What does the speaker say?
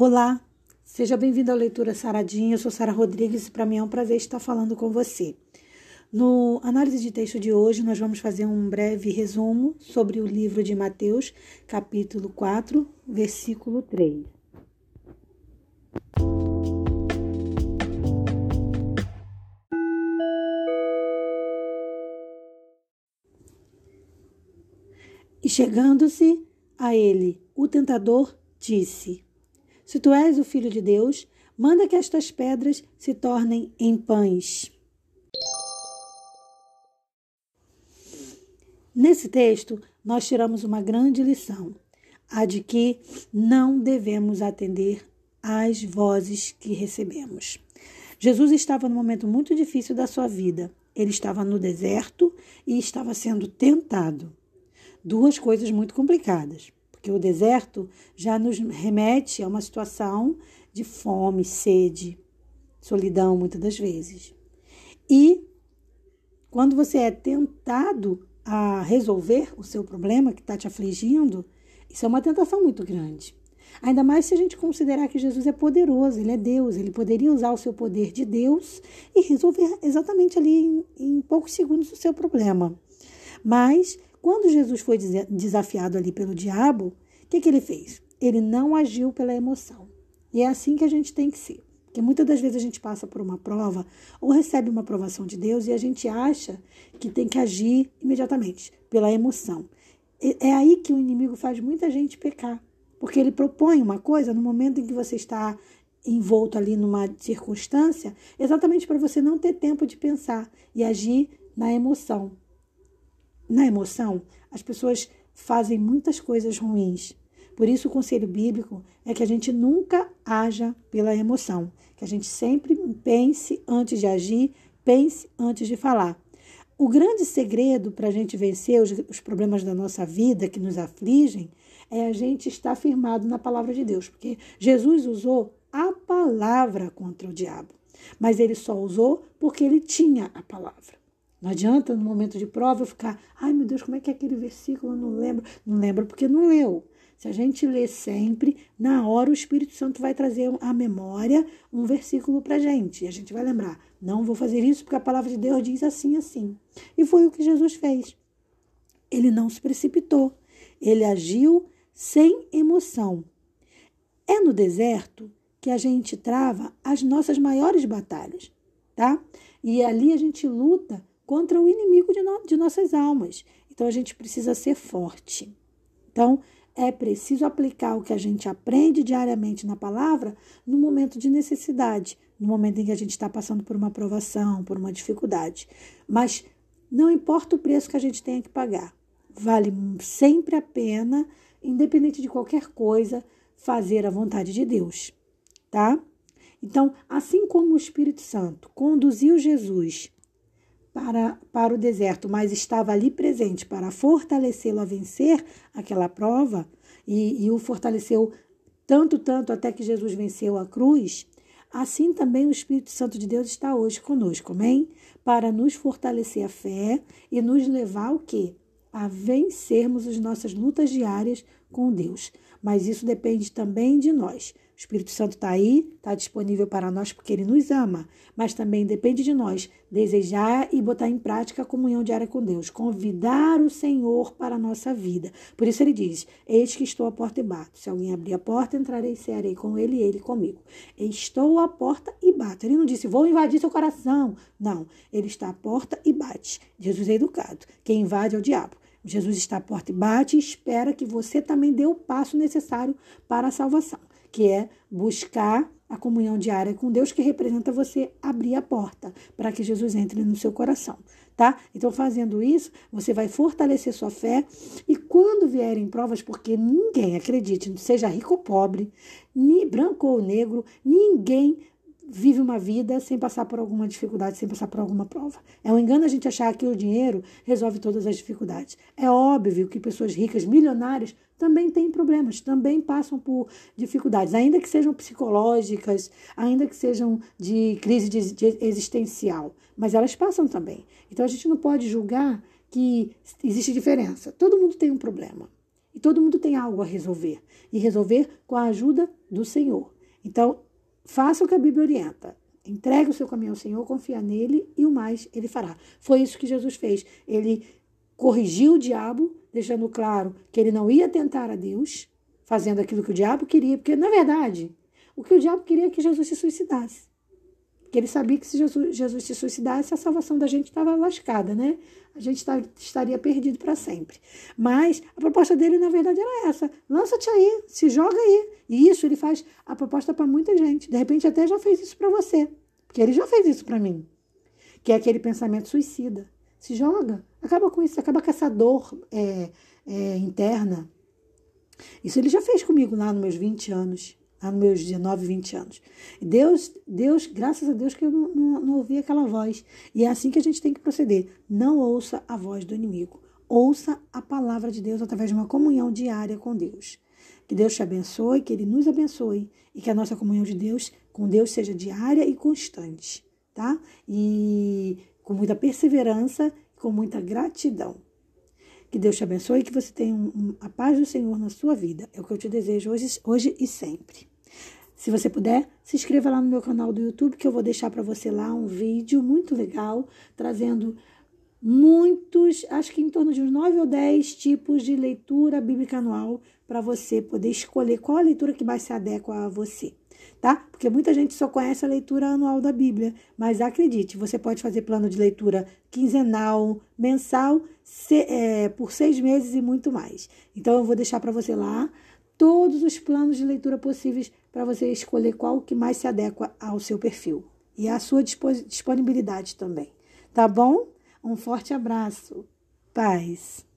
Olá, seja bem-vindo à leitura Saradinha. Eu sou Sara Rodrigues e para mim é um prazer estar falando com você. No análise de texto de hoje, nós vamos fazer um breve resumo sobre o livro de Mateus, capítulo 4, versículo 3. E chegando-se a ele, o tentador disse: se tu és o filho de Deus, manda que estas pedras se tornem em pães. Nesse texto, nós tiramos uma grande lição, a de que não devemos atender às vozes que recebemos. Jesus estava num momento muito difícil da sua vida. Ele estava no deserto e estava sendo tentado. Duas coisas muito complicadas porque o deserto já nos remete a uma situação de fome, sede, solidão, muitas das vezes. E quando você é tentado a resolver o seu problema que está te afligindo, isso é uma tentação muito grande. Ainda mais se a gente considerar que Jesus é poderoso, ele é Deus, ele poderia usar o seu poder de Deus e resolver exatamente ali em, em poucos segundos o seu problema. Mas quando Jesus foi desafiado ali pelo diabo, o que, que ele fez? Ele não agiu pela emoção. E é assim que a gente tem que ser. Porque muitas das vezes a gente passa por uma prova ou recebe uma aprovação de Deus e a gente acha que tem que agir imediatamente, pela emoção. É aí que o inimigo faz muita gente pecar. Porque ele propõe uma coisa no momento em que você está envolto ali numa circunstância, exatamente para você não ter tempo de pensar e agir na emoção na emoção, as pessoas fazem muitas coisas ruins. Por isso, o conselho bíblico é que a gente nunca haja pela emoção, que a gente sempre pense antes de agir, pense antes de falar. O grande segredo para a gente vencer os, os, problemas da nossa vida que nos afligem é a gente estar firmado na palavra de Deus, porque Jesus usou a palavra contra o diabo, mas ele só usou porque ele tinha a palavra. Não adianta no momento de prova eu ficar, ai meu Deus, como é que é aquele versículo? Eu não lembro. Não lembro porque não leu. Se a gente lê sempre, na hora o Espírito Santo vai trazer à memória um versículo para gente. E a gente vai lembrar, não vou fazer isso porque a palavra de Deus diz assim, assim. E foi o que Jesus fez. Ele não se precipitou. Ele agiu sem emoção. É no deserto que a gente trava as nossas maiores batalhas, tá? E ali a gente luta contra o inimigo de, no, de nossas almas. Então a gente precisa ser forte. Então é preciso aplicar o que a gente aprende diariamente na palavra no momento de necessidade, no momento em que a gente está passando por uma provação, por uma dificuldade. Mas não importa o preço que a gente tenha que pagar, vale sempre a pena, independente de qualquer coisa, fazer a vontade de Deus, tá? Então, assim como o Espírito Santo conduziu Jesus para, para o deserto, mas estava ali presente para fortalecê-lo a vencer aquela prova e, e o fortaleceu tanto, tanto até que Jesus venceu a cruz, assim também o Espírito Santo de Deus está hoje conosco, amém? Para nos fortalecer a fé e nos levar o quê? A vencermos as nossas lutas diárias com Deus. Mas isso depende também de nós. O Espírito Santo está aí, está disponível para nós porque ele nos ama, mas também depende de nós desejar e botar em prática a comunhão diária com Deus, convidar o Senhor para a nossa vida. Por isso ele diz: Eis que estou à porta e bato. Se alguém abrir a porta, entrarei e cearei com ele e ele comigo. Estou à porta e bato. Ele não disse: Vou invadir seu coração. Não, ele está à porta e bate. Jesus é educado. Quem invade é o diabo. Jesus está à porta e bate e espera que você também dê o passo necessário para a salvação que é buscar a comunhão diária com Deus, que representa você abrir a porta para que Jesus entre no seu coração, tá? Então, fazendo isso, você vai fortalecer sua fé e quando vierem provas, porque ninguém, acredite, seja rico ou pobre, nem branco ou negro, ninguém vive uma vida sem passar por alguma dificuldade, sem passar por alguma prova. É um engano a gente achar que o dinheiro resolve todas as dificuldades. É óbvio que pessoas ricas, milionárias, também têm problemas, também passam por dificuldades, ainda que sejam psicológicas, ainda que sejam de crise de, de existencial, mas elas passam também. Então a gente não pode julgar que existe diferença. Todo mundo tem um problema. E todo mundo tem algo a resolver. E resolver com a ajuda do Senhor. Então, faça o que a Bíblia orienta. Entregue o seu caminho ao Senhor, confia nele e o mais ele fará. Foi isso que Jesus fez. Ele corrigiu o diabo, deixando claro que ele não ia tentar a Deus, fazendo aquilo que o diabo queria, porque, na verdade, o que o diabo queria é que Jesus se suicidasse. Porque ele sabia que se Jesus, Jesus se suicidasse, a salvação da gente estava lascada, né? A gente tá, estaria perdido para sempre. Mas a proposta dele, na verdade, era essa: lança-te aí, se joga aí. E isso ele faz a proposta para muita gente. De repente, até já fez isso para você. Porque ele já fez isso para mim. Que é aquele pensamento suicida. Se joga, acaba com isso, acaba com essa dor é, é, interna. Isso ele já fez comigo lá nos meus 20 anos nos meus 19, 20 anos. Deus, Deus, graças a Deus que eu não, não, não ouvi aquela voz. E é assim que a gente tem que proceder. Não ouça a voz do inimigo. Ouça a palavra de Deus através de uma comunhão diária com Deus. Que Deus te abençoe, que Ele nos abençoe e que a nossa comunhão de Deus com Deus seja diária e constante, tá? E com muita perseverança, com muita gratidão. Que Deus te abençoe e que você tenha um, um, a paz do Senhor na sua vida. É o que eu te desejo hoje, hoje e sempre. Se você puder, se inscreva lá no meu canal do YouTube, que eu vou deixar para você lá um vídeo muito legal, trazendo muitos, acho que em torno de uns 9 ou 10 tipos de leitura bíblica anual para você poder escolher qual a leitura que mais se adequa a você tá? Porque muita gente só conhece a leitura anual da Bíblia, mas acredite, você pode fazer plano de leitura quinzenal, mensal, se, é, por seis meses e muito mais. Então eu vou deixar para você lá todos os planos de leitura possíveis para você escolher qual que mais se adequa ao seu perfil e à sua disponibilidade também. Tá bom? Um forte abraço. Paz.